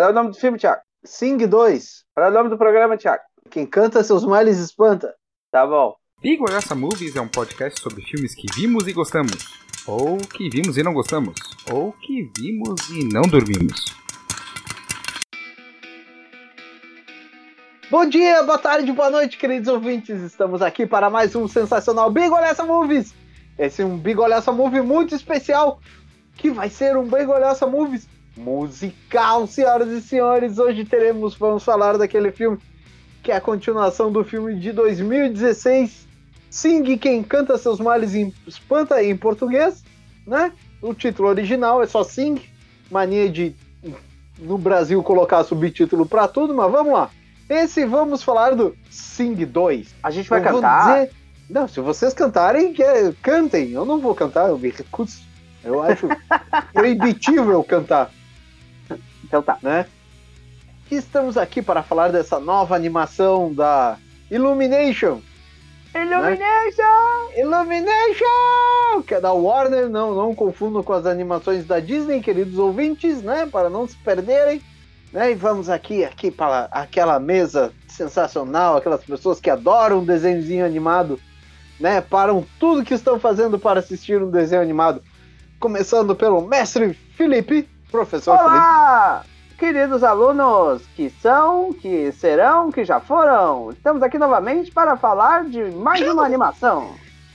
Qual é o nome do filme, Thiago? Sing 2. Qual é o nome do programa, Thiago? Quem canta seus males espanta. Tá bom. Bigolhaça Movies é um podcast sobre filmes que vimos e gostamos, ou que vimos e não gostamos, ou que vimos e não dormimos. Bom dia, boa tarde, boa noite, queridos ouvintes. Estamos aqui para mais um sensacional Bigolhaça Movies. Esse é um Bigolhaça Movie muito especial, que vai ser um Bigolhaça Movies musical, senhoras e senhores. Hoje teremos, vamos falar daquele filme que é a continuação do filme de 2016, Sing Quem Canta Seus Males em Espanta em português, né? O título original é só Sing, mania de no Brasil colocar subtítulo para tudo, mas vamos lá. Esse vamos falar do Sing 2. A gente vai Eu cantar. dizer- Não, se vocês cantarem, que- cantem. Eu não vou cantar, eu me recuso. Eu acho proibitivo eu cantar Então tá. né? Estamos aqui para falar dessa nova animação da Illumination. Illumination! Illumination! Que é da Warner, não, não confundam com as animações da Disney, queridos ouvintes, né? Para não se perderem. Né? E vamos aqui, aqui para aquela mesa sensacional, aquelas pessoas que adoram um desenhozinho animado, né? Param tudo que estão fazendo para assistir um desenho animado. Começando pelo mestre Felipe, professor Felipe. Olá! Queridos alunos que são, que serão, que já foram, estamos aqui novamente para falar de mais uma animação.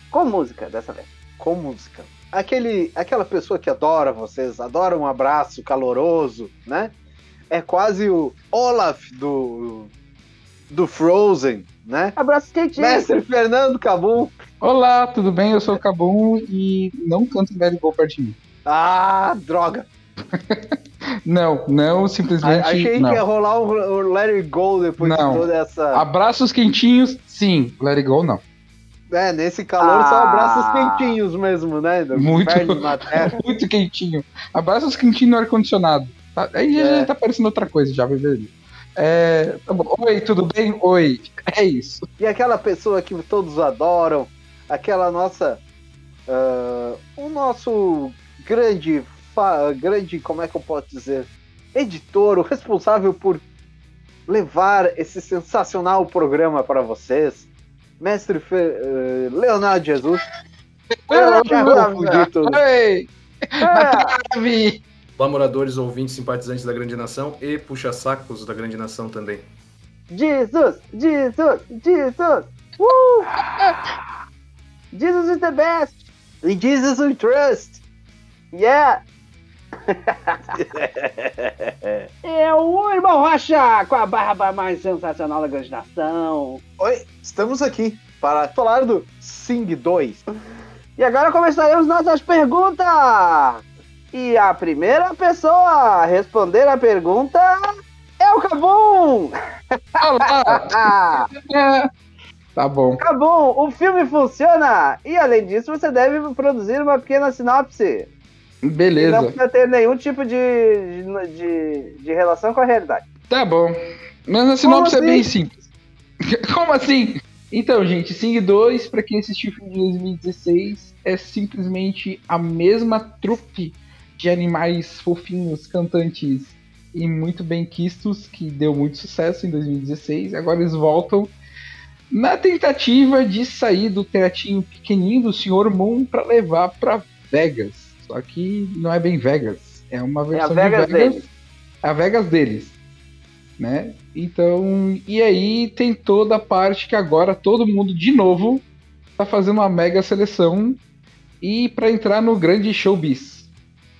Com música dessa vez. com música. Aquele, aquela pessoa que adora vocês, adora um abraço caloroso, né? É quase o Olaf do, do Frozen, né? Abraço quentinho. Mestre Fernando Cabum. Olá, tudo bem? Eu sou o Cabum e não canto Let It Go perto de mim. Ah, droga! Não, não, simplesmente Achei não. que ia rolar o, o Let It Go depois Não. de toda essa. Abraços quentinhos, sim. Let It Go, não. É, nesse calor só Ah. abraços quentinhos mesmo, né? Do Muito. Muito quentinho. Abraços quentinhos no ar-condicionado. Tá? Aí já, É. já tá parecendo outra coisa, já, bebê. É, tá bom. Oi, tudo bem? Oi. É isso. E aquela pessoa que todos adoram, aquela nossa. ah, o nosso grande, grande, como é que eu posso dizer? Editor, o responsável por levar esse sensacional programa para vocês, Mestre Fe- eh, Leonardo Jesus. Oi! É, moradores, ouvintes, simpatizantes da Grande Nação e puxa-sacos da Grande Nação também. Jesus, Jesus, Jesus. Uh! Jesus is the best. In Jesus we trust. Yeah. É o irmão Rocha com a barba mais sensacional da grande nação. Oi, estamos aqui para falar do Sing 2. E agora começaremos nossas perguntas. E a primeira pessoa a responder a pergunta é o Cabum. Olá! Ah, Tá bom. Cabum, o filme funciona. E além disso, você deve produzir uma pequena sinopse. E não Beleza. precisa ter nenhum tipo de, de, de relação com a realidade. Tá bom. Mas a sinopse é assim? bem simples. Como assim? Então, gente, Sing 2, pra quem assistiu o filme de 2016, é simplesmente a mesma trupe de animais fofinhos, cantantes e muito bem quistos, que deu muito sucesso em 2016. Agora eles voltam na tentativa de sair do teatinho pequenininho do Sr. Moon pra levar pra Vegas. Só que não é bem Vegas, é uma É a versão Vegas de Vegas deles. a Vegas deles, né? Então, e aí tem toda a parte que agora todo mundo de novo tá fazendo uma mega seleção e para entrar no grande showbiz,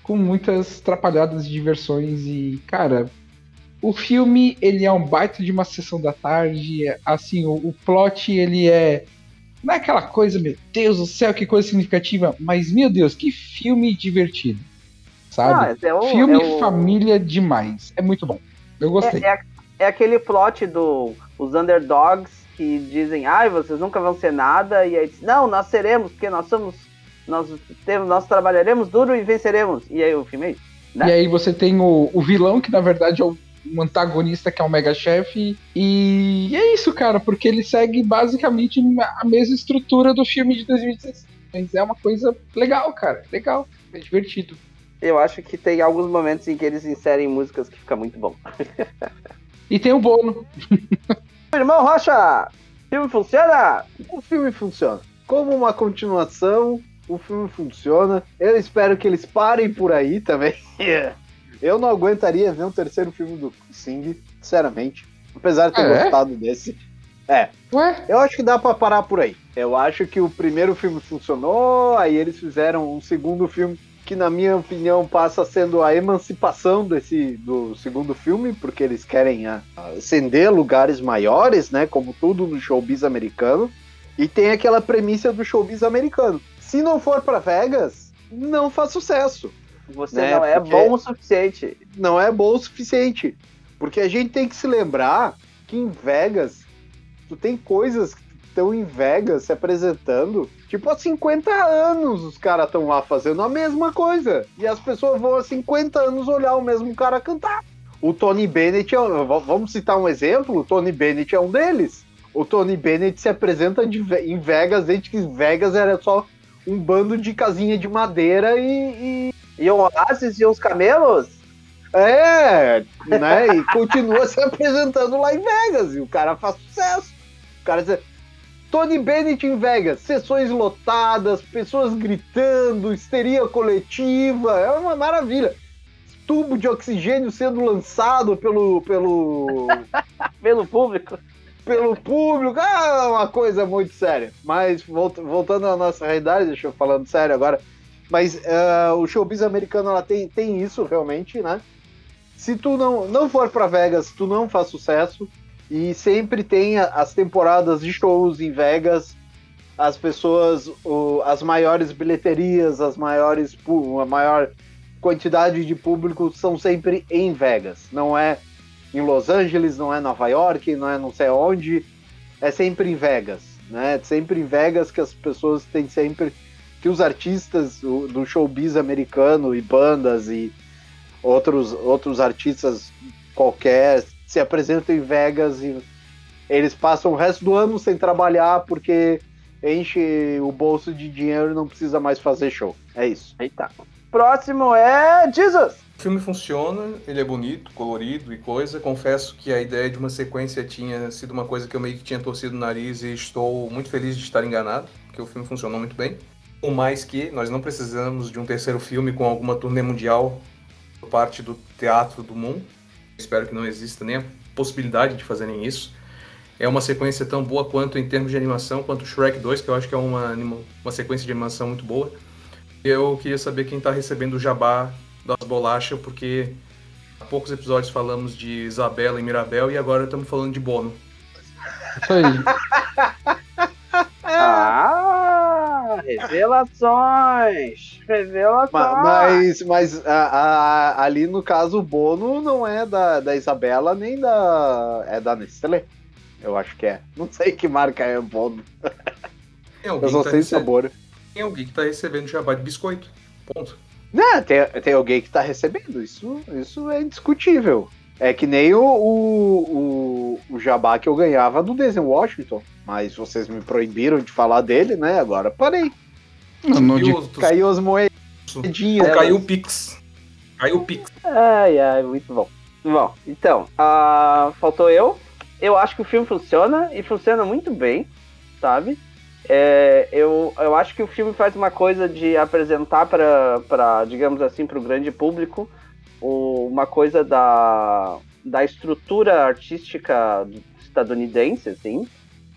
com muitas trapalhadas de diversões e, cara, o filme ele é um baita de uma sessão da tarde, é- assim, o, o plot ele é não é aquela coisa, meu Deus do céu, que coisa significativa, mas meu Deus, que filme divertido, sabe? Ah, é o- Filme é o- família demais. É muito bom. Eu gostei. É, é, é aquele plot do os underdogs que dizem, ai, vocês nunca vão ser nada, e aí diz, não, nós seremos, porque nós somos, nós temos, nós trabalharemos duro e venceremos. E aí o filme é isso. né? E aí você tem o, o vilão, que na verdade é o um antagonista, que é o Mega Chef. E é isso, cara, porque ele segue basicamente a mesma estrutura do filme de 2016. Mas é uma coisa legal, cara. Legal. É divertido. Eu acho que tem alguns momentos em que eles inserem músicas que fica muito bom. E tem o Bono. Irmão Rocha, filme funciona? O filme funciona. Como uma continuação, o filme funciona. Eu espero que eles parem por aí também. Eu não aguentaria ver um terceiro filme do Sing, sinceramente. Apesar de ter É? gostado desse. É, Ué? eu acho que dá pra parar por aí. Eu acho que o primeiro filme funcionou, aí eles fizeram um segundo filme que, na minha opinião, passa sendo a emancipação desse do segundo filme, porque eles querem ah, ascender lugares maiores, né? Como tudo no showbiz americano. E tem aquela premissa do showbiz americano. Se não for pra Vegas, não faz sucesso. Você Né, não é porque- bom o suficiente. Não é bom o suficiente. Porque a gente tem que se lembrar que em Vegas, tu tem coisas que estão em Vegas se apresentando. Tipo, há 50 anos os caras estão lá fazendo a mesma coisa. E as pessoas vão há 50 anos olhar o mesmo cara cantar. O Tony Bennett, é, um- vamos citar um exemplo, o Tony Bennett é um deles. O Tony Bennett se apresenta de em Vegas desde que Vegas era só um bando de casinha de madeira e, E o Oasis e os camelos? é, né? E continua se apresentando lá em Vegas. E o cara faz sucesso. O cara diz, Tony Bennett em Vegas, sessões lotadas, pessoas gritando, histeria coletiva, é uma maravilha. Tubo de oxigênio sendo lançado pelo, pelo, Pelo público? pelo público, ah, uma coisa muito séria. Mas volt- voltando à nossa realidade, deixa eu falando sério agora. Mas ah, o showbiz americano ela tem, tem isso realmente, né? Se tu não, não for para Vegas, tu não faz sucesso. E sempre tem as temporadas de shows em Vegas, as pessoas, o- as maiores bilheterias, as maiores, a maior quantidade de público são sempre em Vegas. Não é em Los Angeles, não é Nova York, não é não sei onde, é sempre em Vegas, né? Sempre em Vegas que as pessoas têm sempre que os artistas do showbiz americano e bandas e outros outros artistas qualquer se apresentam em Vegas e eles passam o resto do ano sem trabalhar porque enche o bolso de dinheiro e não precisa mais fazer show. É isso. Eita. Próximo é Jesus. O filme funciona, ele é bonito, colorido e coisa. Confesso que a ideia de uma sequência tinha sido uma coisa que eu meio que tinha torcido o nariz e estou muito feliz de estar enganado, porque o filme funcionou muito bem. Por mais que nós não precisamos de um terceiro filme com alguma turnê mundial por parte do Teatro do Moon. Espero que não exista nem a possibilidade de fazerem isso. É uma sequência tão boa quanto em termos de animação, quanto Shrek 2, que eu acho que é uma, uma sequência de animação muito boa. Eu queria saber quem está recebendo o jabá das bolachas, porque há poucos episódios falamos de Isabela e Mirabel e agora estamos falando de Bono. Isso aí. Ah, revelações. Revelações. Ma- Mas, mas a- a- ali no caso o Bono não é da, da Isabela nem da. É da Nestlé. Eu acho que é. Não sei que marca é o Bono. Eu só tá sei recebendo, sabor. tem alguém que tá recebendo jabá de biscoito. Ponto. Não, tem, tem alguém que tá recebendo. Isso, isso é indiscutível. É que nem o, o, o, o jabá que eu ganhava do Denzel Washington. Mas vocês me proibiram de falar dele, né? Agora parei. Não, não E tu- Caiu as tu- moedinhas. caiu o Pix. Caiu o Pix. Ai, ai, muito bom. Bom, então, ah, faltou eu. Eu acho que o filme funciona e funciona muito bem, sabe? É, eu, eu acho que o filme faz uma coisa de apresentar para, digamos assim, para o grande público o- uma coisa da, da estrutura artística estadunidense, assim,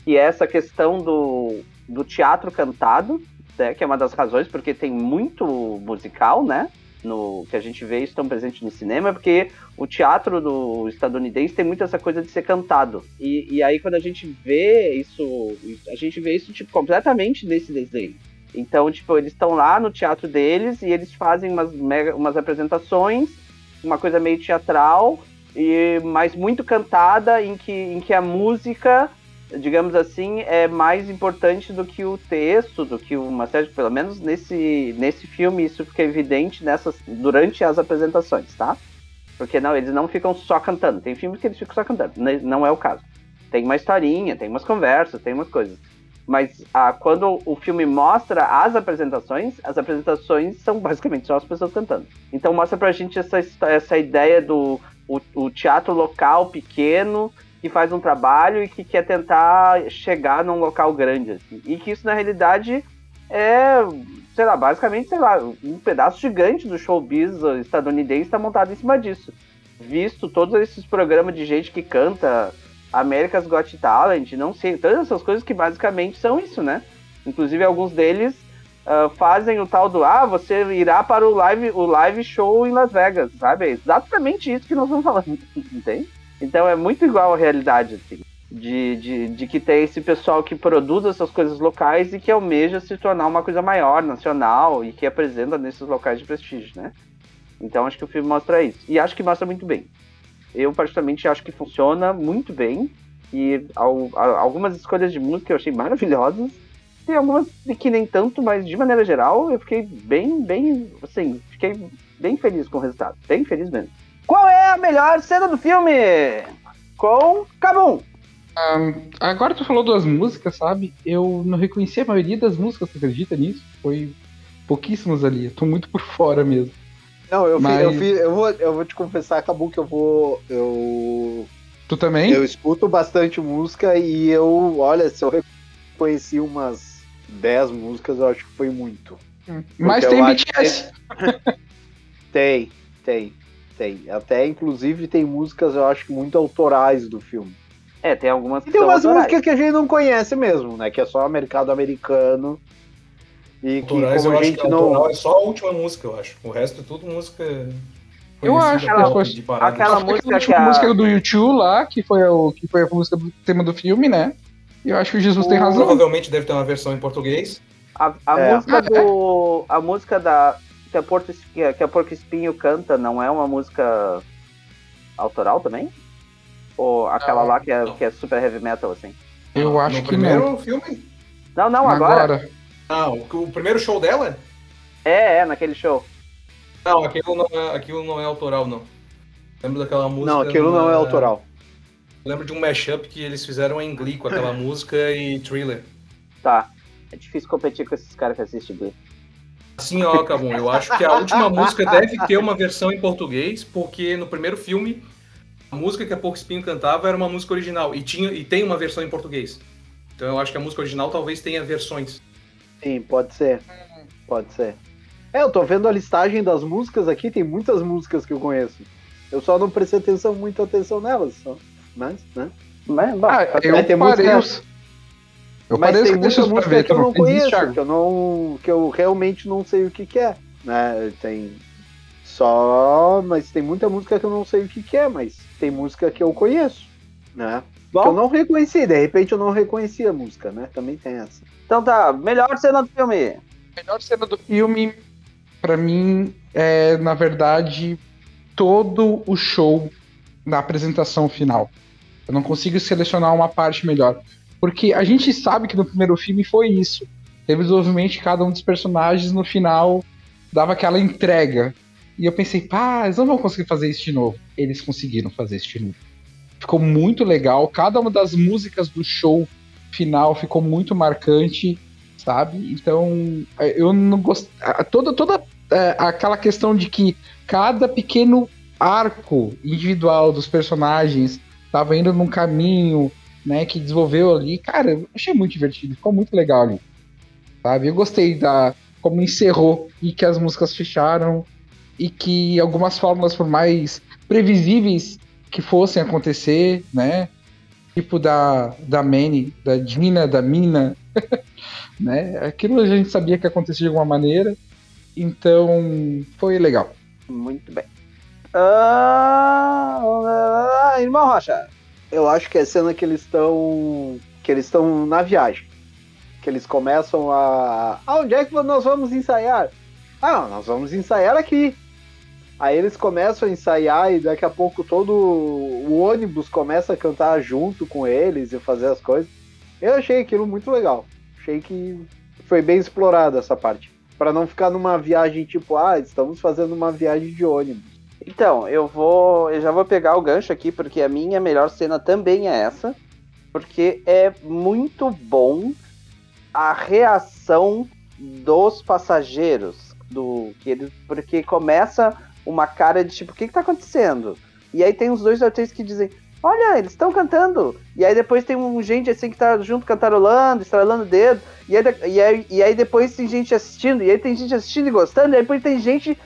que é essa questão do, do teatro cantado, né, que é uma das razões porque tem muito musical, né? No, que a gente vê isso tão presente no cinema, porque o teatro do estadunidense tem muito essa coisa de ser cantado. E, e aí quando a gente vê isso, a gente vê isso tipo, completamente nesse desenho. Então, tipo, eles estão lá no teatro deles e eles fazem umas, mega, umas apresentações, uma coisa meio teatral, e mas muito cantada, em que, em que a música, digamos assim, é mais importante do que o texto, do que uma série, pelo menos nesse, nesse filme isso fica evidente nessas, durante as apresentações, tá? Porque não, eles não ficam só cantando. Tem filmes que eles ficam só cantando, né? não é o caso. Tem uma historinha, tem umas conversas, tem umas coisas. Mas ah, quando o filme mostra as apresentações, as apresentações são basicamente só as pessoas cantando. Então mostra pra gente essa, essa ideia do o, o teatro local pequeno que faz um trabalho e que quer tentar chegar num local grande. Assim. E que isso, na realidade, é, sei lá, basicamente, sei lá, um pedaço gigante do showbiz estadunidense está montado em cima disso. Visto todos esses programas de gente que canta America's Got Talent, não sei, todas essas coisas que basicamente são isso, né? Inclusive alguns deles uh, fazem o tal do ah, você irá para o live, o live show em Las Vegas, sabe? É exatamente isso que nós estamos falando, entende? Então é muito igual à realidade, assim. De, de, de que tem esse pessoal que produz essas coisas locais e que almeja se tornar uma coisa maior, nacional, e que apresenta nesses locais de prestígio, né? Então acho que o filme mostra isso. E acho que mostra muito bem. Eu, particularmente, acho que funciona muito bem. E ao, algumas escolhas de música eu achei maravilhosas. Tem algumas que nem tanto, mas de maneira geral eu fiquei bem, bem, assim, fiquei bem feliz com o resultado. Bem feliz mesmo. Qual é a melhor cena do filme? Com Cabum. Um, agora tu falou duas músicas, sabe? Eu não reconheci a maioria das músicas, tu acredita nisso? Foi pouquíssimas ali. Eu tô muito por fora mesmo. Não, eu, Mas... eu, eu, vou, eu vou te confessar, acabou que eu vou. Eu. Tu também? Eu escuto bastante música e eu, olha, se eu reconheci umas 10 músicas, eu acho que foi muito. Hum. Mas tem BTS. tem, tem, tem. Até inclusive tem músicas, eu acho, muito autorais do filme. É, tem algumas que e tem umas músicas que a gente não conhece mesmo, né? Que é só mercado americano. E que Autorais, como a gente não. É só a última música, eu acho. O resto é tudo música. Eu acho que aquela, de aquela música que a... música do YouTube lá, que foi, o, que foi a música do tema do filme, né? E eu acho que o Jesus o... tem razão. Provavelmente deve ter uma versão em português. A, a é. música do. A música da. Que a, Porto, que a Porco Espinho canta não é uma música autoral também? Ou aquela lá que é, que é super heavy metal, assim? Eu acho no que primeiro não. filme? Não, não, agora. agora. Ah, o, primeiro show dela? É, é, naquele show. Não, aquilo não é, aquilo não é autoral, não. Lembro daquela música. Não, aquilo não é autoral. Lembro de um mashup que eles fizeram em Glee com aquela música e Thriller. Tá. É difícil competir com esses caras que assistem Glee. Assim, ó, Cabum, eu acho que a última música deve ter uma versão em português, porque no primeiro filme, a música que a Porco Espinho cantava era uma música original, e, tinha, e tem uma versão em português. Então eu acho que a música original talvez tenha versões. Sim, pode ser. Pode ser. É, eu tô vendo a listagem das músicas aqui, tem muitas músicas que eu conheço. Eu só não prestei atenção, muita atenção nelas, só. Mas, né? Mas, bah, ah, eu tem parei música... Eu Mas tem muita música ver, que eu não conheço, que eu, não, que eu realmente não sei o que, que é. Né? Tem só. Mas tem muita música que eu não sei o que, que é, mas tem música que eu conheço. Né? Bom, que eu não reconheci, de repente eu não reconheci a música, né? Também tem essa. Então tá, melhor cena do filme. Melhor cena do filme, para mim, é, na verdade, todo o show na apresentação final. Eu não consigo selecionar uma parte melhor. Porque a gente sabe que no primeiro filme foi isso. Teve desenvolvimento de cada um dos personagens no final dava aquela entrega. E eu pensei, pá, eles não vão conseguir fazer isso de novo. Eles conseguiram fazer isso de novo. Ficou muito legal. Cada uma das músicas do show final ficou muito marcante, sabe? Então, é, eu não gosto. Toda, toda é, aquela questão de que cada pequeno arco individual dos personagens estava indo num caminho, né, que desenvolveu ali. Cara, eu achei muito divertido, ficou muito legal ali. Sabe? Eu gostei da como encerrou e que as músicas fecharam e que algumas fórmulas por mais previsíveis que fossem acontecer, né? tipo da, da Manny, da Dina, da Mina, né? Aquilo a gente sabia que acontecia de alguma maneira, então foi legal. Muito bem. Ah, irmão Rocha. Eu acho que é a cena que eles estão. que eles estão na viagem. Que eles começam a. Ah, onde é que nós vamos ensaiar? Ah, nós vamos ensaiar aqui. Aí eles começam a ensaiar e daqui a pouco todo o ônibus começa a cantar junto com eles e fazer as coisas. Eu achei aquilo muito legal. Achei que foi bem explorada essa parte. para não ficar numa viagem tipo, ah, estamos fazendo uma viagem de ônibus. Então, eu vou. Eu já vou pegar o gancho aqui, porque a minha melhor cena também é essa. Porque é muito bom a reação dos passageiros. Do, que eles, porque começa uma cara de tipo, o que, que tá acontecendo? E aí tem os dois artistas que dizem, olha, eles estão cantando. E aí depois tem um gente assim que tá junto cantarolando, estralando o dedo. E aí, e, aí, e aí depois tem gente assistindo, e aí tem gente assistindo e gostando, e aí depois tem gente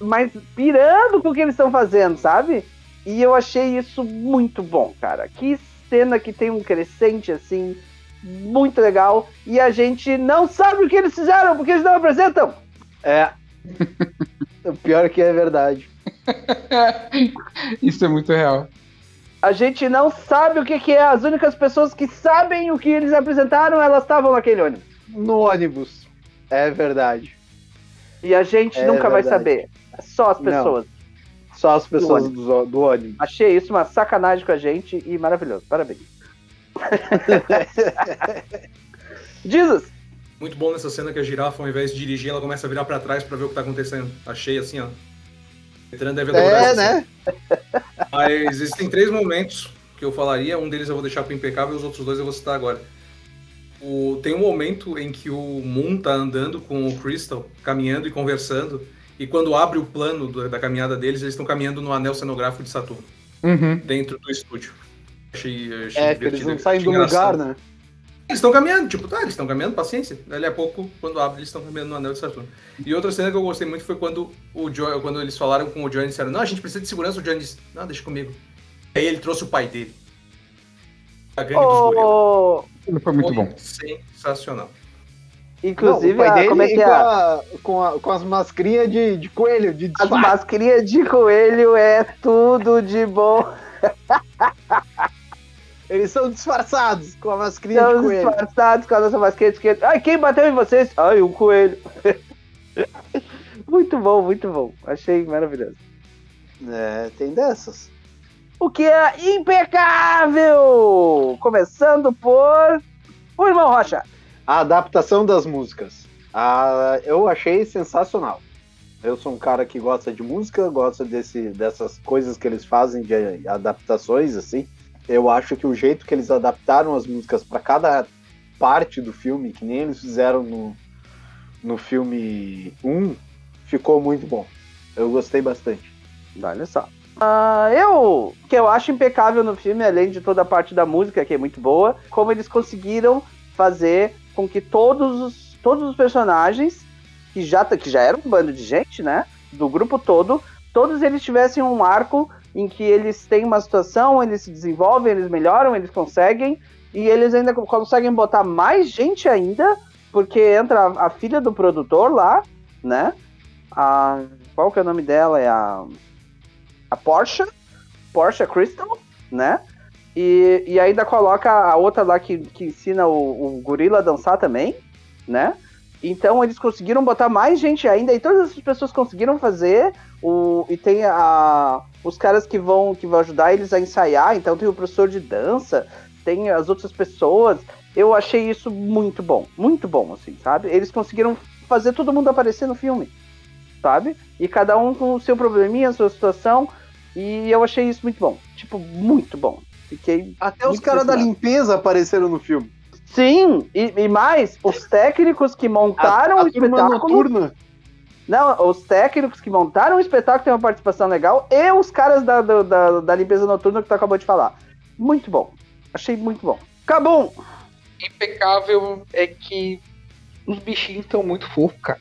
mais pirando com o que eles estão fazendo, sabe? E eu achei isso muito bom, cara. Que cena que tem um crescente assim, muito legal. E a gente não sabe o que eles fizeram, porque eles não apresentam. É. o pior é que é verdade. Isso é muito real. A gente não sabe o que, que é. As únicas pessoas que sabem o que eles apresentaram, elas estavam naquele ônibus. No ônibus. É verdade. E a gente É nunca vai verdade. saber. É Só as Não. pessoas. Só as pessoas do, do ônibus. Achei isso uma sacanagem com a gente e maravilhoso. Parabéns. Jesus, Muito bom nessa cena que a girafa, ao invés de dirigir, ela começa a virar pra trás pra ver o que tá acontecendo. Achei assim, ó. Veterano deve adorar É, né? cena. Mas existem três momentos que eu falaria. Um deles eu vou deixar pro impecável e os outros dois eu vou citar agora. O- tem um momento em que o Moon tá andando com o Crystal, caminhando e conversando. E quando abre o plano do- da caminhada deles, eles estão caminhando no anel cenográfico de Saturno, Uhum. dentro do estúdio. Achei, achei É, que eles não saem do lugar, engraçado. né? Eles estão caminhando, tipo, tá, eles estão caminhando, paciência. Dali a pouco, quando abre, eles estão caminhando no anel de Saturno. E outra cena que eu gostei muito foi quando o Joy, quando eles falaram com o Johnny e disseram, não, a gente precisa de segurança, o Johnny disse, não, deixa comigo. Aí ele trouxe o pai dele. A gangue dos gorilas. foi muito Foi bom. Sensacional. Inclusive, Não, a- como é que com, é? a- com, a- com as mascrinhas de, de coelho, de As disfarce. mascarinhas de coelho é tudo de bom. Eles são disfarçados com a mascrinha de Estão coelho. disfarçados com a nossa mascarinha de coelho. Ai, quem bateu em vocês? Ai, um coelho. muito bom, muito bom. Achei maravilhoso. É, tem dessas. O que é impecável! Começando por. O irmão Rocha. A adaptação das músicas. Eu achei sensacional. Eu sou um cara que gosta de música, gosta desse, dessas coisas que eles fazem de adaptações, assim. Eu acho que o jeito que eles adaptaram as músicas para cada parte do filme, que nem eles fizeram no, no filme 1, ficou muito bom. Eu gostei bastante. Olha só. Ah, eu. Que eu acho impecável no filme, além de toda a parte da música, que é muito boa, como eles conseguiram fazer com que todos os, todos os personagens, que já, que já era um bando de gente, né? Do grupo todo, todos eles tivessem um arco em que eles têm uma situação, eles se desenvolvem, eles melhoram, eles conseguem, e eles ainda co- conseguem botar mais gente ainda, porque entra a, a filha do produtor lá, né? A, qual que é o nome dela? É a a Porsche, Porsche Crystal, né? E, e ainda coloca a outra lá que, que ensina o, o gorila a dançar também, né? Então eles conseguiram botar mais gente ainda e todas essas pessoas conseguiram fazer o e tem a os caras que vão que vão ajudar eles a ensaiar, então tem o professor de dança, tem as outras pessoas. Eu achei isso muito bom, muito bom assim, sabe? Eles conseguiram fazer todo mundo aparecer no filme, sabe? E cada um com o seu probleminha, a sua situação, e eu achei isso muito bom, tipo, muito bom. Fiquei Até os caras da limpeza apareceram no filme. Sim, e, e mais, os técnicos que montaram a, o a turma espetáculo. noturna. Não, os técnicos que montaram o espetáculo têm uma participação legal e os caras da, da, da, da limpeza noturna que tu acabou de falar. Muito bom. Achei muito bom. Cabum! Impecável é que os bichinhos estão muito fofos, cara.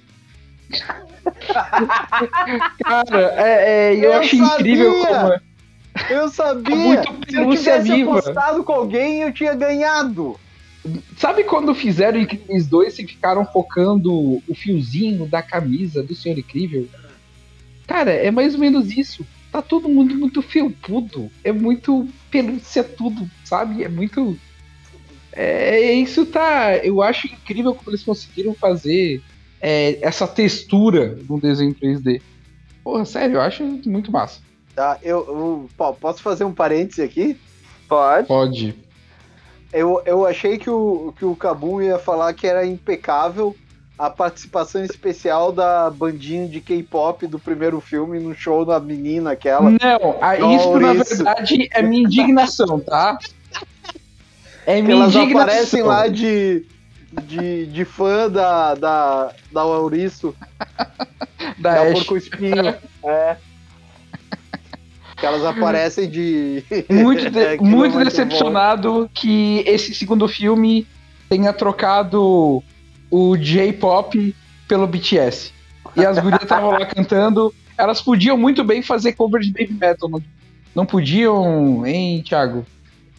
cara, é, é, eu, Eu acho sabia! incrível como. É. Eu sabia! Muito Se eu tivesse viva. apostado com alguém, eu tinha ganhado. Sabe quando fizeram Incríveis 2 e ficaram focando o fiozinho da camisa do Senhor Incrível? Cara, é mais ou menos isso. Tá todo mundo muito felpudo. É muito pelúcia tudo, sabe? É muito. É, isso tá. Eu acho incrível como eles conseguiram fazer é, essa textura num desenho 3D. Porra, sério, eu acho muito massa. Tá, eu, eu- pô, posso fazer um parêntese aqui? Pode. Pode. Eu, eu achei que o, que o Kabum ia falar que era impecável a participação especial da bandinha de K-pop do primeiro filme no show da menina aquela. Não, a- isso na verdade é minha indignação, tá? É minha elas indignação. aparecem lá de, de, de fã da, da, da Lauriço, Da da. Porco Espinho. É. Que elas aparecem de. Muito, de- é muito bom. decepcionado que esse segundo filme tenha trocado o J-pop pelo BTS. E as gurias estavam lá cantando. Elas podiam muito bem fazer cover de baby metal. Não, não podiam, hein, Thiago?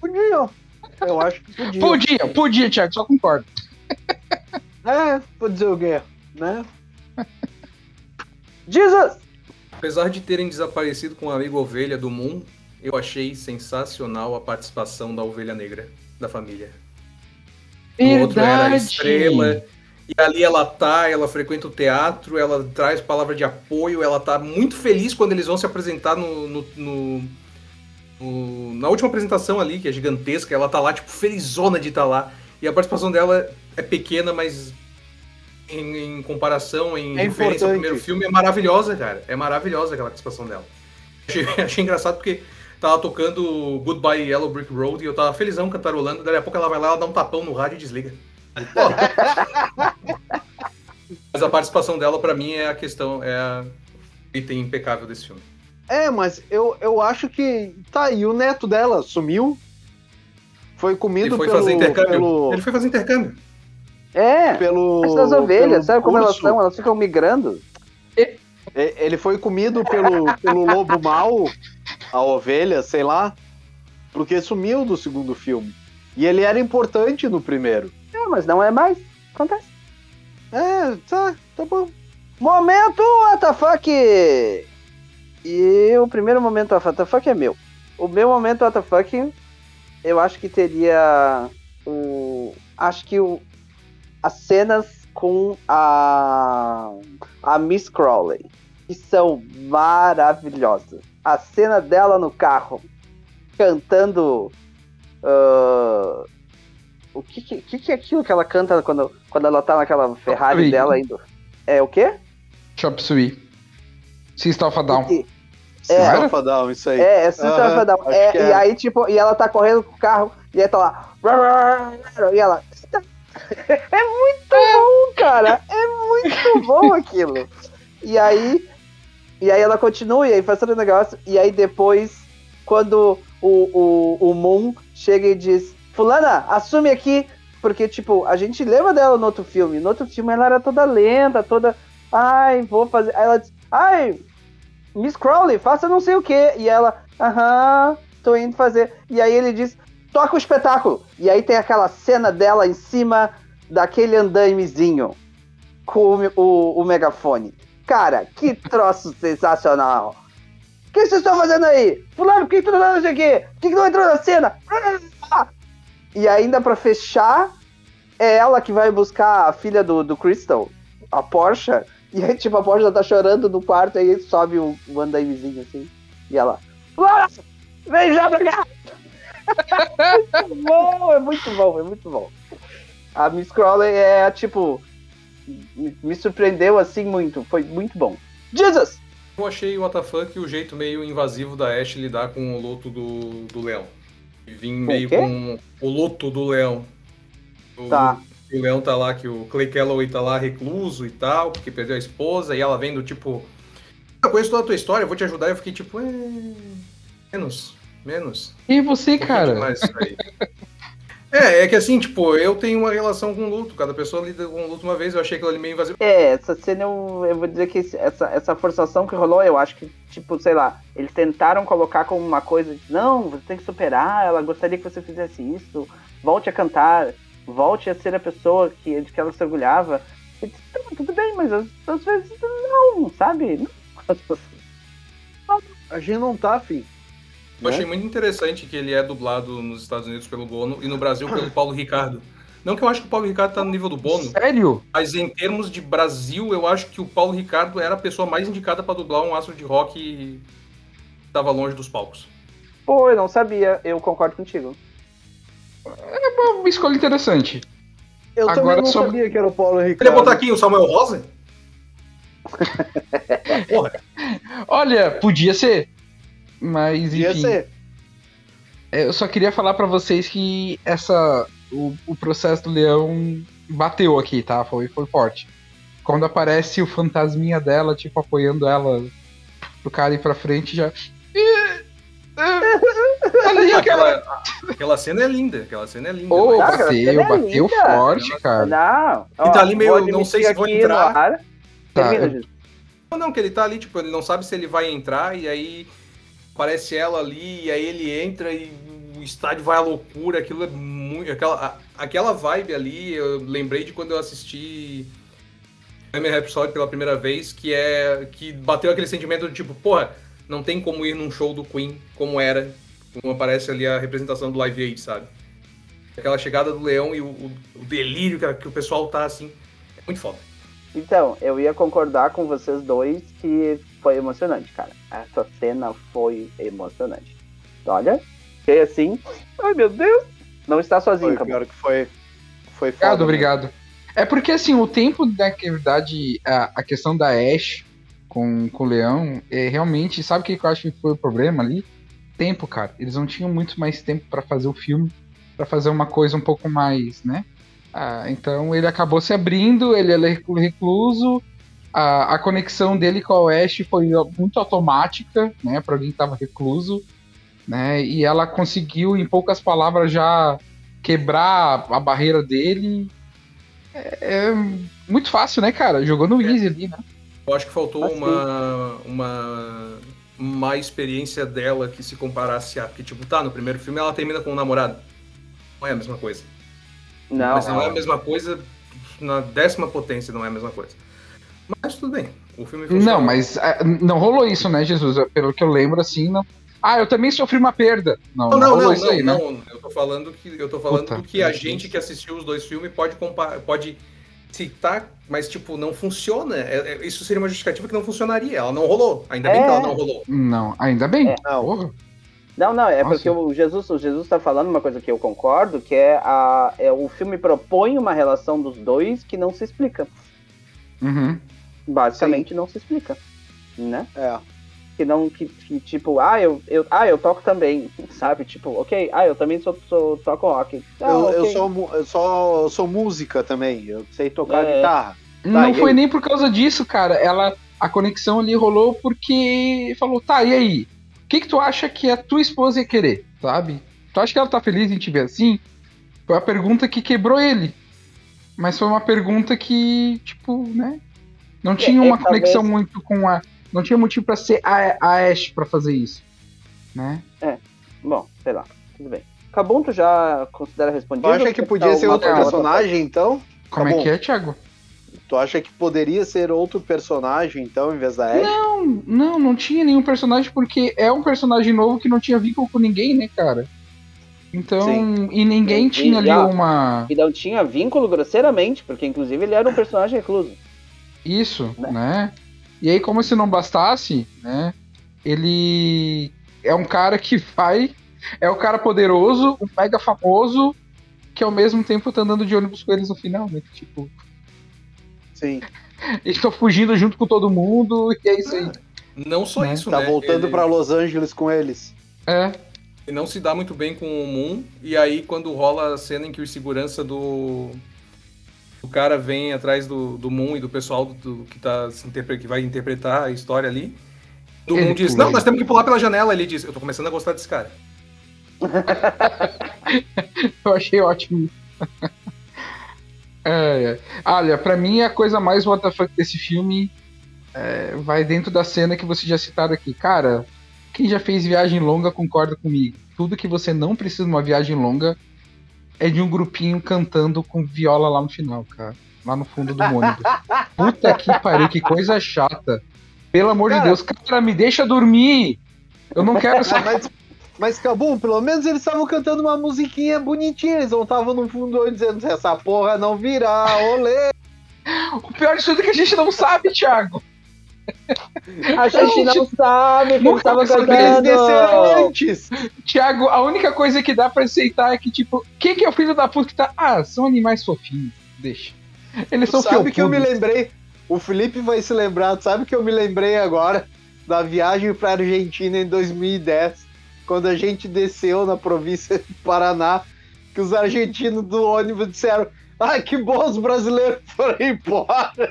Podiam. Eu acho que podiam. Podia, podia, Thiago, só concordo. É, vou dizer o quê? Né? Jesus! Apesar de terem desaparecido com o amigo ovelha do Moon, eu achei sensacional a participação da ovelha negra da família. O outro era a estrela. E ali ela tá, ela frequenta o teatro, ela traz palavra de apoio, ela tá muito feliz quando eles vão se apresentar no, no- no- no- na última apresentação ali, que é gigantesca, ela tá lá, tipo, felizona de estar lá. E a participação dela é pequena, mas em, em comparação, em É referência ao primeiro filme, é maravilhosa, cara. É maravilhosa aquela participação dela. Achei, achei engraçado porque tava tocando Goodbye Yellow Brick Road e eu tava felizão cantarolando, daí a pouco ela vai lá, ela dá um tapão no rádio e desliga. Mas a participação dela, pra mim, é a questão, é a item impecável desse filme. É, mas eu, eu acho que. Tá, e o neto dela sumiu. Foi comido Ele foi pelo. fazer intercâmbio. Pelo, Ele foi fazer intercâmbio. É! pelo As das ovelhas, pelo sabe como elas são? Elas ficam migrando. E- Ele foi comido pelo, pelo lobo mau, a ovelha, sei lá, porque sumiu do segundo filme. E ele era importante no primeiro. É, mas não é mais. Acontece. É, tá, tá bom. Momento WTF! E o primeiro momento WTF é meu. O meu momento WTF, eu acho que teria o. Acho que o, as cenas com a. a Miss Crowley, que são maravilhosas. A cena dela no carro, cantando. ah, o que, que, que é aquilo que ela canta quando, quando ela tá naquela Ferrari Oi. dela indo? É o quê? Chop Suey. System of a Down. E- É, É. Alfadão, isso aí. É, é of a Down. acho É, E é. aí, tipo, e ela tá correndo com o carro, e aí tá lá. E ela. É muito bom, cara. É muito bom aquilo. E aí. E aí ela continua, e aí faz todo o negócio, e aí depois, quando o, o, o Moon chega e diz, Fulana, assume aqui, porque, tipo, a gente lembra dela no outro filme. No outro filme ela era toda lenta, toda. Ai, vou fazer. Aí ela diz, ai, Miss Crowley, faça não sei o que. E ela, aham, tô indo fazer. E aí ele diz, toca o espetáculo. E aí tem aquela cena dela em cima daquele andaimezinho com o, o, o megafone. Cara, que troço sensacional. O que vocês estão fazendo aí? Fulano, por que tu não tá não sei o quê? Por que, que não entrou na cena? E ainda pra fechar, é ela que vai buscar a filha do, do Crystal, a Porsche. E aí, tipo, a Porsche tá chorando no quarto, aí sobe o, o andaimezinho assim. E ela, vem já pra cá! Muito bom, é muito bom, é muito bom. A Miss Crowley é, tipo, me surpreendeu assim muito, foi muito bom. Jesus! Eu achei o WTF o jeito meio invasivo da Ash lidar com o luto do, do leão. Vim meio com o luto do leão. O, Tá. o leão tá lá, que o Clay Calloway tá lá recluso e tal, porque perdeu a esposa, e ela vendo, tipo, eu conheço toda a tua história, eu vou te ajudar. Eu fiquei tipo, é... menos, menos. E você, Um pouquinho cara? isso aí. É, é que assim, tipo, eu tenho uma relação com o luto, cada pessoa lida com o luto uma vez, eu achei aquilo ali meio invasivo. É, essa cena eu, eu vou dizer que essa, essa forçação que rolou, eu acho que, tipo, sei lá, eles tentaram colocar como uma coisa de, não, você tem que superar, ela gostaria que você fizesse isso, volte a cantar, volte a ser a pessoa que, de que ela se orgulhava. Eu disse, "Tá, tudo bem, mas às, às vezes não, sabe? Não. A gente não tá, filho. Eu Né? achei muito interessante que ele é dublado nos Estados Unidos pelo Bono e no Brasil pelo Paulo Ricardo. Não que eu acho que o Paulo Ricardo tá no nível do Bono, Sério? mas em termos de Brasil, eu acho que o Paulo Ricardo era a pessoa mais indicada pra dublar um astro de rock e tava longe dos palcos. Pô, eu não sabia, eu concordo contigo. Uma escolha interessante. Eu Agora também não sobre- sabia que era o Paulo Queria Ricardo. botar aqui o Samuel Rosa? Porra, Olha, podia ser. Mas Ia enfim. ser. É, Eu só queria falar pra vocês que essa o, o processo do leão bateu aqui, tá? Foi, foi forte. Quando aparece o fantasminha dela, tipo, apoiando ela pro cara ir pra frente, já. Ali, aquela, aquela cena é linda, aquela cena é linda. Ô, Não, bateu, é bateu linda. forte, cara. Não. E tá ali meio- não sei se vou entrar. Tá, Termina, Jesus. Não, não, que ele tá ali, tipo, ele não sabe se ele vai entrar, e aí aparece ela ali, e aí ele entra e o estádio vai à loucura, aquilo é muito. Aquela, aquela vibe ali, eu lembrei de quando eu assisti Bohemian Rhapsody pela primeira vez, que é. que bateu aquele sentimento de tipo, porra, não tem como ir num show do Queen como era, como aparece ali a representação do Live Aid, sabe? Aquela chegada do leão e o, o- o delírio que, que o pessoal tá assim. É muito foda. Então, eu ia concordar com vocês dois que foi emocionante, cara. Essa cena foi emocionante. Olha, fiquei assim. Ai, meu Deus. Não está sozinho, Foi, pior que foi. Foi foda. Obrigado, né? obrigado. É porque assim, o tempo, na verdade, a, a questão da Ash com, com o Leão, é, realmente, sabe o que eu acho que foi o problema ali? Tempo, cara. Eles não tinham muito mais tempo pra fazer o filme, pra fazer uma coisa um pouco mais, né? Ah, então ele acabou se abrindo, ele é reclu- recluso, a, a conexão dele com a Ash foi muito automática, né? Pra alguém que tava recluso, né? E ela conseguiu, em poucas palavras, já quebrar a barreira dele é muito fácil, né, cara? Jogou no easy ali, né? Eu acho que faltou Assim. uma, uma uma experiência dela que se comparasse a. Porque, tipo, tá, no primeiro filme ela termina com um namorado. Não é a mesma coisa. Não, Mas não é a mesma coisa. Na décima potência não é a mesma coisa. Mas tudo bem. O filme funciona. Não, mas ah, não rolou isso, né, Jesus? Pelo que eu lembro, assim, não. Ah, eu também sofri uma perda. Não, Não, não, não, rolou não, isso não, aí, né? Eu tô falando que eu tô falando Puta, que a gente que assistiu os dois filmes pode comparar, pode citar, mas tipo não funciona. É- é- isso seria uma justificativa que não funcionaria. Ela não rolou. Ainda bem É. que ela não rolou. Não, ainda bem. É. Não. Porra. Não, não, é Nossa. porque o Jesus, o Jesus tá falando uma coisa que eu concordo, que é, a, é o filme propõe uma relação dos dois que não se explica. Uhum. Basicamente não se explica. Né? É. Que não, que, que, tipo, ah, eu, eu, ah, eu toco também, sabe? Tipo, ok, ah, eu também sou, sou toco rock. Ah, eu, eu ok. sou, eu, sou, eu sou música também. Eu sei tocar É. guitarra. Não e foi aí? nem por causa disso, cara. Ela, a conexão ali rolou porque falou, tá, e aí? O que, que tu acha que a tua esposa ia querer, sabe? Tu acha que ela tá feliz em te ver assim? Foi a pergunta que quebrou ele. Mas foi uma pergunta que, tipo, né? Não tinha é, uma talvez- conexão muito com a. Não tinha motivo pra ser a, a Ash pra fazer isso. Né? Bom, sei lá, tudo bem. Cabum, tu já considera respondido? Tu acha que podia ser outro outra personagem, então? Como bom. é que é, Thiago? Tu acha que poderia ser outro personagem, então, em vez da Ash? Não, não, não tinha nenhum personagem, porque é um personagem novo que não tinha vínculo com ninguém, né, cara? Então, Sim. e ninguém E- tinha ali uma. E não tinha vínculo grosseiramente, porque inclusive ele era um personagem recluso. Isso, Né? né? E aí, como se não bastasse, né? Ele é um cara que vai. É o cara poderoso, um mega famoso, que ao mesmo tempo tá andando de ônibus com eles no final, né? Tipo, Sim. eles estão fugindo junto com todo mundo, e é isso aí. Não só Né? isso, Tá né? voltando ele, pra Los Angeles com eles. É. ele não se dá muito bem com o Moon. E aí, quando rola a cena em que o segurança do. O cara vem atrás do, do Moon e do pessoal do, do- que, tá, se interpre- que vai interpretar a história ali. O Ele Moon diz. Não, nós temos que pular pela janela. Ele diz: Eu tô começando a gostar desse cara. Eu achei ótimo. É, é. Olha, pra mim a coisa mais WTF desse filme é, vai dentro da cena que vocês já citaram aqui. Cara, quem já fez viagem longa concorda comigo. Tudo que você não precisa de uma viagem longa é de um grupinho cantando com viola lá no final, cara. Lá no fundo do ônibus. Puta que pariu, que coisa chata. Pelo amor de Cara- Deus, cara, me deixa dormir. Eu não quero saber. mas, mas Cabum, pelo menos eles estavam cantando uma musiquinha bonitinha. Eles não estavam no fundo dizendo essa porra não virá, olê. O pior de tudo é que a gente não sabe, Thiago. A gente não sabe que ele Nunca tava vai saber, Eles cantando. desceram antes. Tiago, a única coisa que dá pra aceitar é que, tipo, quem que é o filho da puta que tá. Ah, são animais fofinhos. Deixa. Eles são sabe que eu me lembrei? O Felipe vai se lembrar. Sabe que eu me lembrei agora da viagem pra Argentina em 2010, quando a gente desceu na província do Paraná, que os argentinos do ônibus disseram: Ai, que bom os brasileiros foram embora.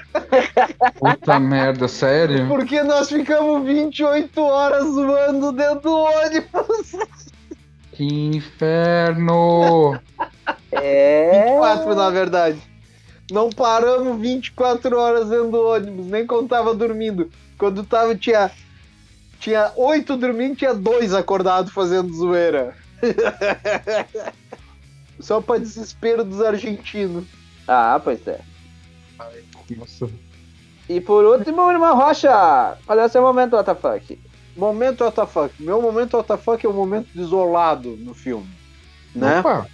Puta merda, sério? Porque nós ficamos 28 horas zoando dentro do ônibus. Que inferno! É. 24, na verdade. Não paramos 24 horas dentro do ônibus, nem quando tava dormindo. Quando tava, tinha. Tinha oito dormindo, tinha dois acordados fazendo zoeira. Só pra desespero dos argentinos. Ah, pois é. Nossa. E por último, irmão Rocha, qual é o seu momento, WTF? Momento WTF. Meu momento WTF é o momento isolado no filme. Né? Opa,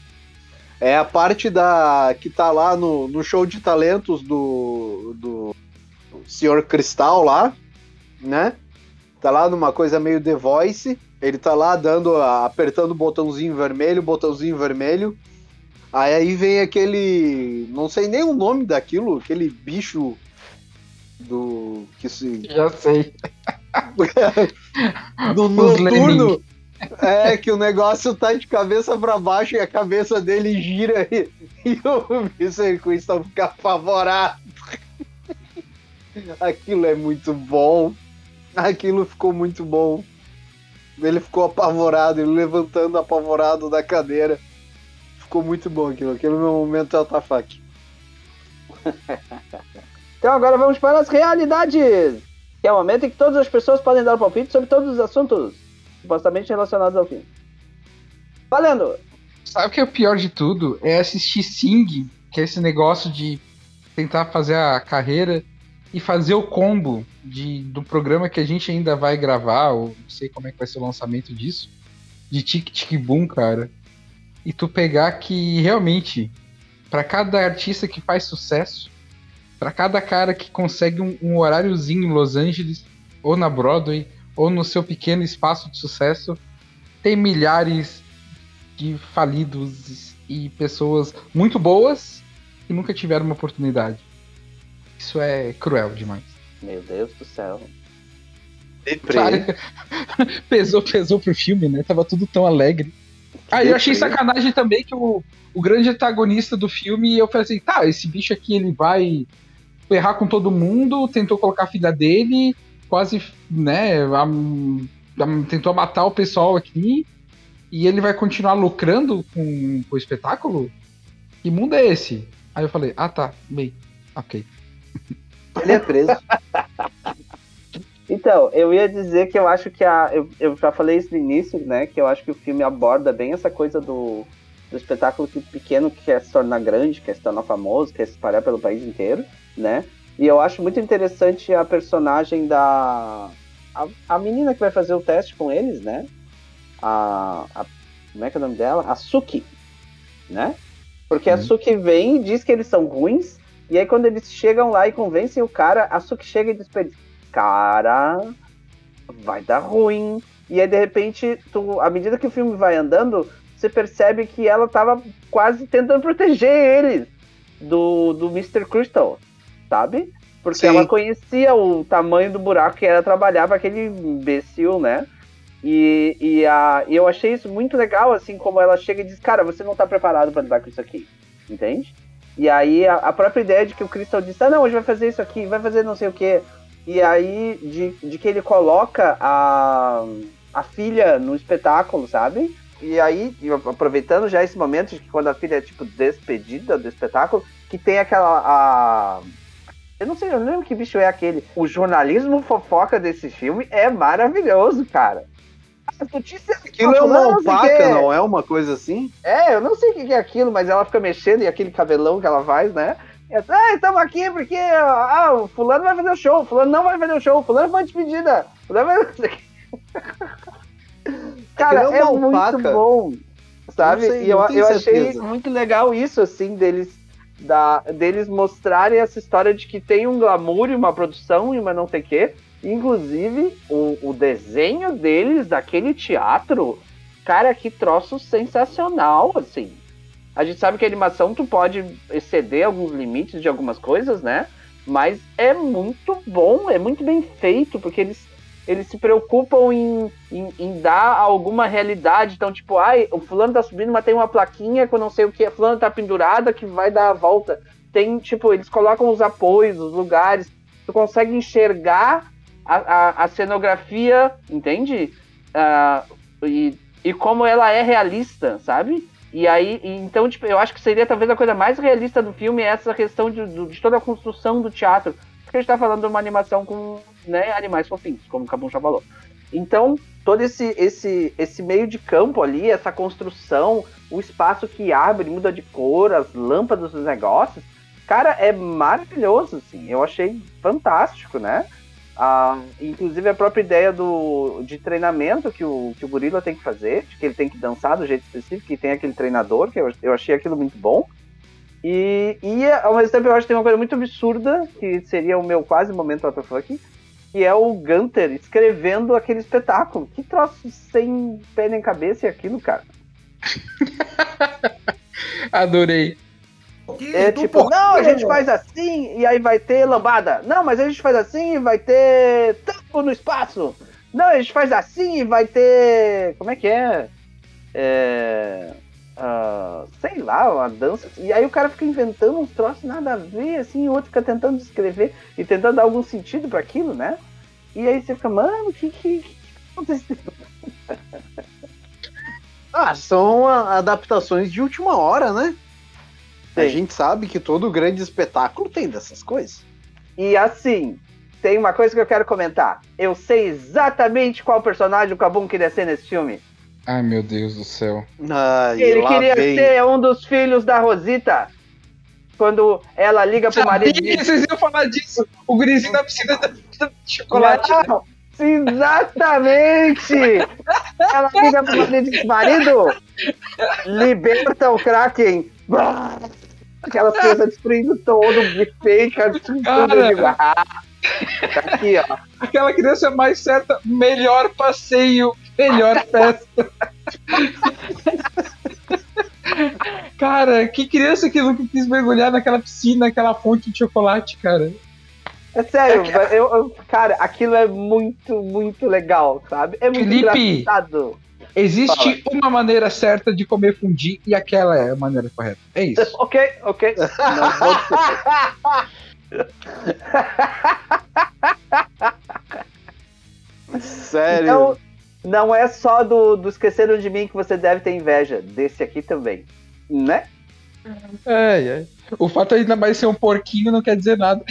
É a parte da que tá lá no, no show de talentos do, do Sr. Cristal lá, né? Tá lá numa coisa meio The Voice. Ele tá lá dando, apertando o botãozinho vermelho, botãozinho vermelho. Aí, aí vem aquele. Não sei nem o nome daquilo, aquele bicho do. que se. já sei. do noturno. É, que o negócio tá de cabeça pra baixo e a cabeça dele gira e, e o. Crystal fica apavorado. Aquilo é muito bom. Aquilo ficou muito bom. Ele ficou apavorado, ele levantando apavorado da cadeira. Ficou muito bom aquilo. Aquele meu momento é WTF. Então agora vamos para as realidades. Que é o momento em que todas as pessoas podem dar palpite sobre todos os assuntos supostamente relacionados ao filme. Valendo! Sabe o que é o pior de tudo? É assistir Sing, que é esse negócio de tentar fazer a carreira e fazer o combo de, do programa que a gente ainda vai gravar, ou não sei como é que vai ser o lançamento disso, de Tic Tic Boom, cara. E tu pegar que realmente, para cada artista que faz sucesso, para cada cara que consegue um, um horáriozinho em Los Angeles, ou na Broadway, ou no seu pequeno espaço de sucesso, tem milhares de falidos e pessoas muito boas que nunca tiveram uma oportunidade. Isso é cruel demais. Meu Deus do céu. Cara, pesou, pesou pro filme, né? Tava tudo tão alegre. Ah, eu achei sacanagem também que o, o grande antagonista do filme, eu falei assim, tá, esse bicho aqui ele vai errar com todo mundo, tentou colocar a filha dele, quase, né, am- am- tentou matar o pessoal aqui, e ele vai continuar lucrando com, com o espetáculo? Que mundo é esse? Aí eu falei, ah tá, bem, ok. Ele é preso. Então, eu ia dizer que eu acho que a. Eu, eu já falei isso no início, né? Que eu acho que o filme aborda bem essa coisa do, do espetáculo que pequeno que quer se tornar grande, quer se tornar famoso, quer se espalhar pelo país inteiro, né? E eu acho muito interessante a personagem da. A, a menina que vai fazer o teste com eles, né? A, a- Como é que é o nome dela? A Suki, né? Porque a Uhum. Suki vem e diz que eles são ruins, e aí quando eles chegam lá e convencem o cara, a Suki chega e diz pra eles, cara, vai dar ruim. E aí, de repente, tu, à medida que o filme vai andando, você percebe que ela tava quase tentando proteger eles do, do Mr. Crystal, sabe? Porque Sim. ela conhecia o tamanho do buraco que era trabalhar para aquele imbecil, né? E, e, a, e eu achei isso muito legal, assim, como ela chega e diz, cara, você não tá preparado para lidar com isso aqui, entende? E aí a, a própria ideia de que o Crystal disse, ah, não, hoje vai fazer isso aqui, vai fazer não sei o quê. E aí de, de que ele coloca a, a filha no espetáculo, sabe? E aí, aproveitando já esse momento de que quando a filha é, tipo, despedida do espetáculo, que tem aquela... A, eu não sei, eu não lembro que bicho é aquele. O jornalismo fofoca desse filme é maravilhoso, cara. Aquilo é uma sei o alpaca, não é uma coisa assim? É, eu não sei o que é aquilo, mas ela fica mexendo e aquele cabelão que ela faz, né? Ela, Ah, estamos aqui porque ah, o fulano vai fazer o show, o fulano não vai fazer o show, o fulano foi despedida. o fulano vai... Cara, Aquilo é é uma muito bom, sabe? Sei, e eu, eu achei muito legal isso, assim, deles, da, deles mostrarem essa história de que tem um glamour e uma produção e uma não sei o quê. Inclusive, o, o desenho deles, daquele teatro, cara, que troço sensacional, assim. A gente sabe que a animação tu pode exceder alguns limites de algumas coisas, né? Mas é muito bom, é muito bem feito, porque eles eles se preocupam em, em, em, dar alguma realidade. Então, tipo, ai, o fulano tá subindo, mas tem uma plaquinha com não sei o que, a fulano tá pendurada que vai dar a volta. Tem, tipo, eles colocam os apoios, os lugares. Tu consegue enxergar a, a, a cenografia, entende? Uh, e, e como ela é realista, sabe? E aí, então, tipo, eu acho que seria talvez a coisa mais realista do filme essa questão de, de toda a construção do teatro. Porque a gente tá falando de uma animação com né, animais fofinhos, como o Cabum já falou. Então, todo esse, esse, esse meio de campo ali, essa construção, o espaço que abre, muda de cor, as lâmpadas dos negócios, cara, é maravilhoso, assim. Eu achei fantástico, né? Ah, inclusive a própria ideia do, de treinamento que o, que o gorila tem que fazer, que ele tem que dançar do jeito específico, que tem aquele treinador, que eu, eu achei aquilo muito bom. E, e ao mesmo tempo eu acho que tem uma coisa muito absurda, que seria o meu quase momento WTF, que é o Gunter escrevendo aquele espetáculo. Que troço sem pé nem cabeça é aquilo, cara? Adorei. É tipo, não, a gente faz assim e aí vai ter lambada. Não, mas a gente faz assim e vai ter tampo no espaço. Não, a gente faz assim e vai ter. Como é que é? É. Uh, sei lá, uma dança. E aí o cara fica inventando uns troços nada a ver, assim, e o outro fica tentando descrever e tentando dar algum sentido para aquilo, né? E aí você fica, mano, o que, que, que aconteceu? ah, são adaptações de última hora, né? Sim. A gente sabe que todo grande espetáculo tem dessas coisas. E assim, tem uma coisa que eu quero comentar. Eu sei exatamente qual personagem o Kabum queria ser nesse filme. Ai, meu Deus do céu. Ai, Ele queria vem. ser um dos filhos da Rosita. Quando ela liga pro marido. que vocês iam falar disso. O gurizinho da piscina de chocolate. Não, exatamente! ela liga pro marido e diz: Marido, liberta o Kraken. Aquela criança destruindo todo o buffet, cara, destruindo tudo. Ah, tá aqui, ó. Aquela criança mais certa, melhor passeio, melhor festa. cara, que criança que nunca quis mergulhar naquela piscina, naquela fonte de chocolate, cara. É sério, eu, eu, cara, aquilo é muito, muito legal, sabe? É muito Felipe, engraçado. Existe Fala. uma maneira certa de comer fundi e aquela é a maneira correta. É isso. ok, ok. Não Sério? Então, não é só do, do Esqueceram de Mim que você deve ter inveja. Desse aqui também. Né? É, é. O fato ainda mais ser um porquinho não quer dizer nada.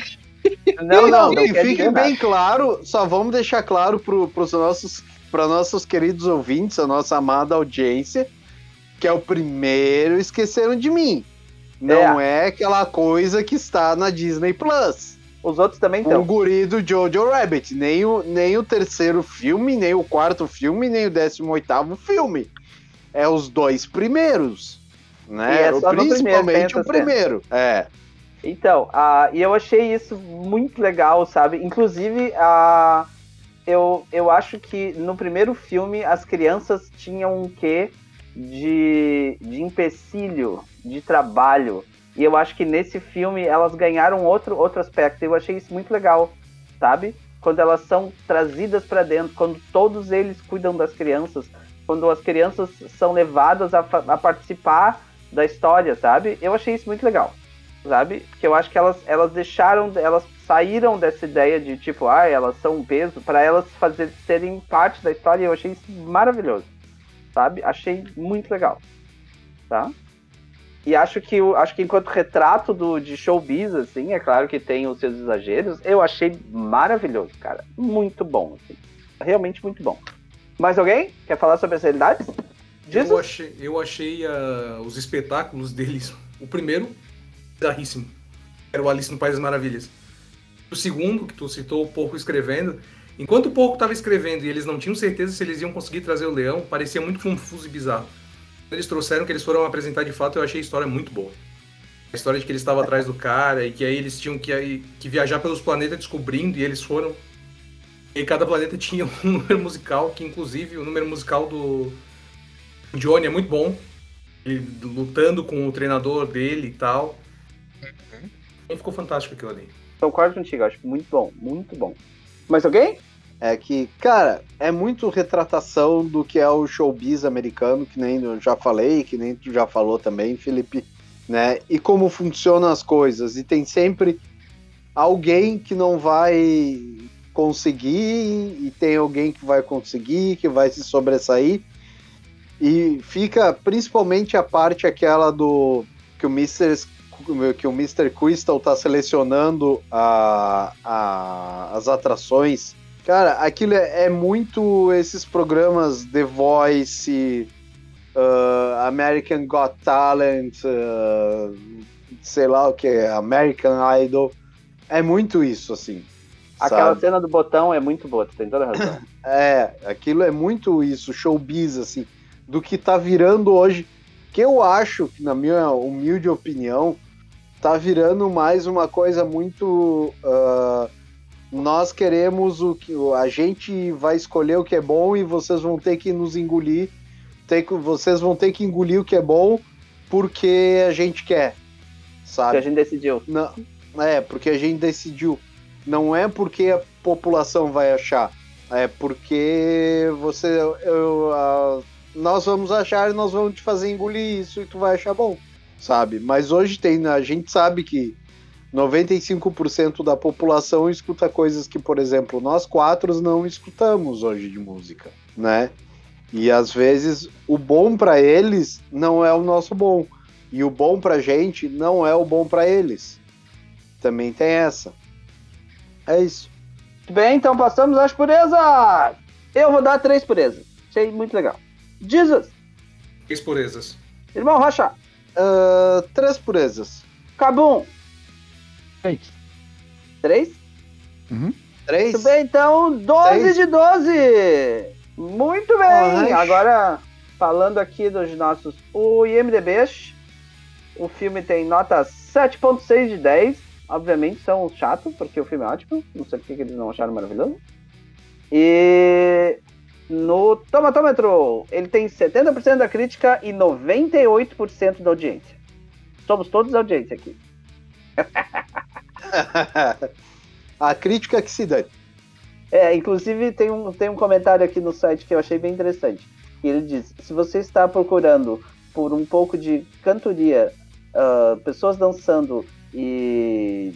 Não, não, não. E fique bem claro, só vamos deixar claro para os nossos para nossos queridos ouvintes, a nossa amada audiência, que é o primeiro Esqueceram de Mim. Não é, é aquela coisa que está na Disney Plus. Os outros também estão. O guri do Jojo Rabbit. Nem o, nem o terceiro filme, nem o quarto filme, nem o décimo oitavo filme. É os dois primeiros. Né? É Principalmente o primeiro. É. Então, uh, e eu achei isso muito legal, sabe? Inclusive, a. Uh eu, eu acho que no primeiro filme as crianças tinham um quê de, de empecilho, de trabalho. E eu acho que nesse filme elas ganharam outro, outro aspecto. Eu achei isso muito legal, sabe? Quando elas são trazidas para dentro, quando todos eles cuidam das crianças, quando as crianças são levadas a, a participar da história, sabe? Eu achei isso muito legal sabe? Que eu acho que elas, elas deixaram, elas saíram dessa ideia de tipo, ah, elas são um peso, para elas fazer, serem parte da história. E eu achei isso maravilhoso, sabe? Achei muito legal, tá? E acho que, acho que enquanto retrato do, de showbiz, assim, é claro que tem os seus exageros, eu achei maravilhoso, cara. Muito bom, assim. Realmente muito bom. Mais alguém quer falar sobre as realidades? Eu achei, eu achei uh, os espetáculos deles. O primeiro, bizarríssimo. Era o Alice no País das Maravilhas. O segundo, que tu citou, o Porco escrevendo, enquanto o Porco estava escrevendo e eles não tinham certeza se eles iam conseguir trazer o leão, parecia muito confuso e bizarro. Quando eles trouxeram que eles foram apresentar de fato, eu achei a história muito boa. A história de que eles estavam atrás do cara e que aí eles tinham que, que viajar pelos planetas descobrindo e eles foram. E cada planeta tinha um número musical, que inclusive o número musical do Johnny é muito bom. Ele lutando com o treinador dele e tal. Ficou fantástico aquilo ali. Concordo contigo, acho muito bom, muito bom. Mais alguém? é que, cara, é muito retratação do que é o showbiz americano, que nem eu já falei, que nem tu já falou também, Felipe, né? E como funcionam as coisas. E tem sempre alguém que não vai conseguir, e tem alguém que vai conseguir, que vai se sobressair. E fica principalmente a parte aquela do que o Mr. que o Mr. Crystal tá selecionando a, a, as atrações Cara, aquilo é, é muito esses programas The Voice, uh, American Got Talent, uh, sei lá o que, American Idol. É muito isso, assim. Aquela sabe? cena do botão é muito boa, tu tem toda a razão. É, aquilo é muito isso, showbiz, assim, do que tá virando hoje, que eu acho, que na minha humilde opinião, tá virando mais uma coisa muito. Uh, nós queremos o que a gente vai escolher o que é bom e vocês vão ter que nos engolir, ter que, vocês vão ter que engolir o que é bom porque a gente quer, sabe? Que a gente decidiu. Não, é, porque a gente decidiu. Não é porque a população vai achar, é porque você, eu, a, nós vamos achar e nós vamos te fazer engolir isso e tu vai achar bom, sabe? Mas hoje tem, a gente sabe que 95% da população escuta coisas que, por exemplo, nós quatro não escutamos hoje de música, né? E às vezes o bom para eles não é o nosso bom, e o bom pra gente não é o bom para eles. Também tem essa. É isso. Muito bem, então passamos às purezas. Eu vou dar três purezas. Achei muito legal. Jesus. Três purezas. Irmão Rocha. Uh, três purezas. Cabum. Três. Três? Uhum. Três? Muito bem, então 12 Três. de 12. Muito bem. Ai. Agora, falando aqui dos nossos. O IMDB, o filme tem nota 7,6 de 10. Obviamente são os chatos, porque o filme é ótimo. Não sei porque que eles não acharam maravilhoso. E no tomatômetro, ele tem 70% da crítica e 98% da audiência. Somos todos audiência aqui. a crítica que se dane. É, inclusive tem um, tem um comentário aqui no site que eu achei bem interessante. Ele diz: se você está procurando por um pouco de cantoria, ah, pessoas dançando e,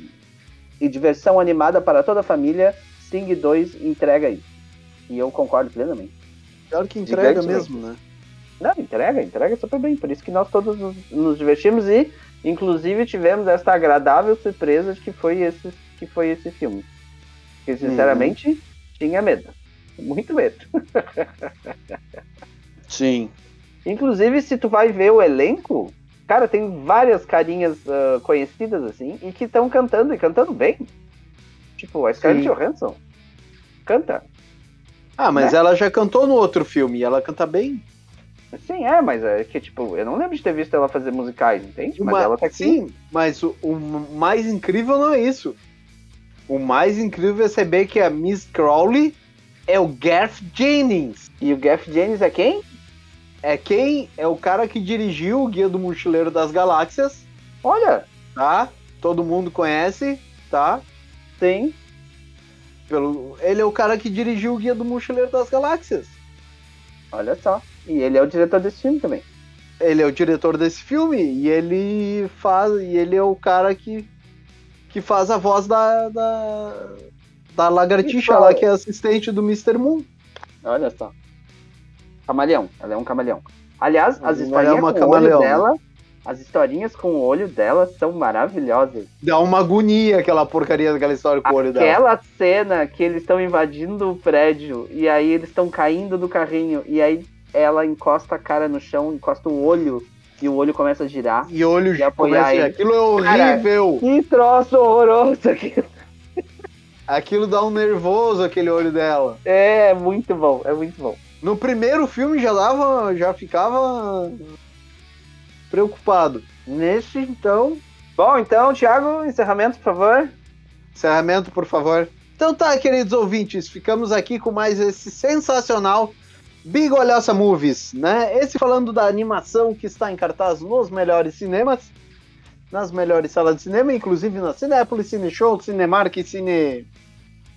e diversão animada para toda a família, Sing 2 entrega isso. E eu concordo plenamente. Pior que entrega mesmo, né? Não, entrega, entrega super bem. Por isso que nós todos nos, nos divertimos e, inclusive, tivemos esta agradável surpresa de que foi esse, que foi esse filme. Porque, sinceramente, tinha medo. Muito medo. Sim. Inclusive, se tu vai ver o elenco, cara, tem várias carinhas ah, conhecidas assim e que estão cantando e cantando bem. Tipo, a Scarlett. Johansson canta. Ah, mas Né? ela já cantou no outro filme e ela canta bem. Sim, é, mas é que, tipo, eu não lembro de ter visto ela fazer musicais, entende? Mas Uma- ela tá aqui. Sim, mas o, o mais incrível não é isso. O mais incrível é saber que a Miss Crowley é o Garth Jennings. E o Jeff James é quem? É quem? É o cara que dirigiu o Guia do Mochileiro das Galáxias, Olha, tá? Todo mundo conhece, tá? sim. Pelo... Ele é o cara que dirigiu o Guia do Mochileiro das Galáxias. Olha só. E ele é o diretor desse filme também. Ele é o diretor desse filme e ele faz. E ele é o cara que, que faz a voz da. da, da lagartixa lá, que é assistente do Mr. Moon. Olha só. Camaleão. Ela é um camaleão. Aliás, as Ela é com o olho camaleona. dela. As historinhas com o olho dela são maravilhosas. Dá uma agonia aquela porcaria daquela história com o olho dela. Aquela cena que eles estão invadindo o prédio e aí eles estão caindo do carrinho e aí ela encosta a cara no chão, encosta o olho e o olho começa a girar. E olho E apoiar começa- ele. Aquilo é horrível. Que troço horroroso aqui. Aquilo dá um nervoso, aquele olho dela. É muito bom, é muito bom. No primeiro filme já dava. já ficava preocupado. Nesse, então. Bom, então, Thiago, encerramento, por favor. Encerramento, por favor. Então tá, queridos ouvintes, ficamos aqui com mais esse sensacional Big Olhaça Movies, né? Esse falando da animação que está em cartaz nos melhores cinemas, nas melhores salas de cinema, inclusive na Cinépolis, Cine Show, Cinemark Cine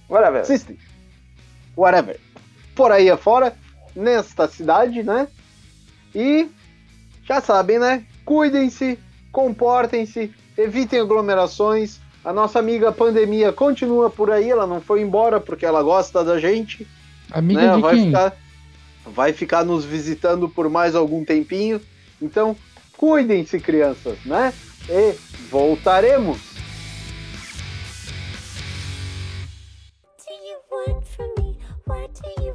Bora ver. System. whatever. Por aí afora, nesta cidade, né? E já sabem, né? Cuidem-se, comportem-se, evitem aglomerações. A nossa amiga pandemia continua por aí, ela não foi embora porque ela gosta da gente. Amiga né? de vai quem? ficar vai ficar nos visitando por mais algum tempinho. Então, cuidem-se, crianças, né? E voltaremos. do you want from me? What do you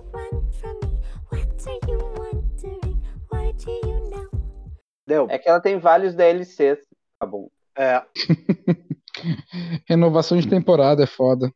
Deu. É que ela tem vários DLCs. Tá bom. É, Renovação de temporada é foda.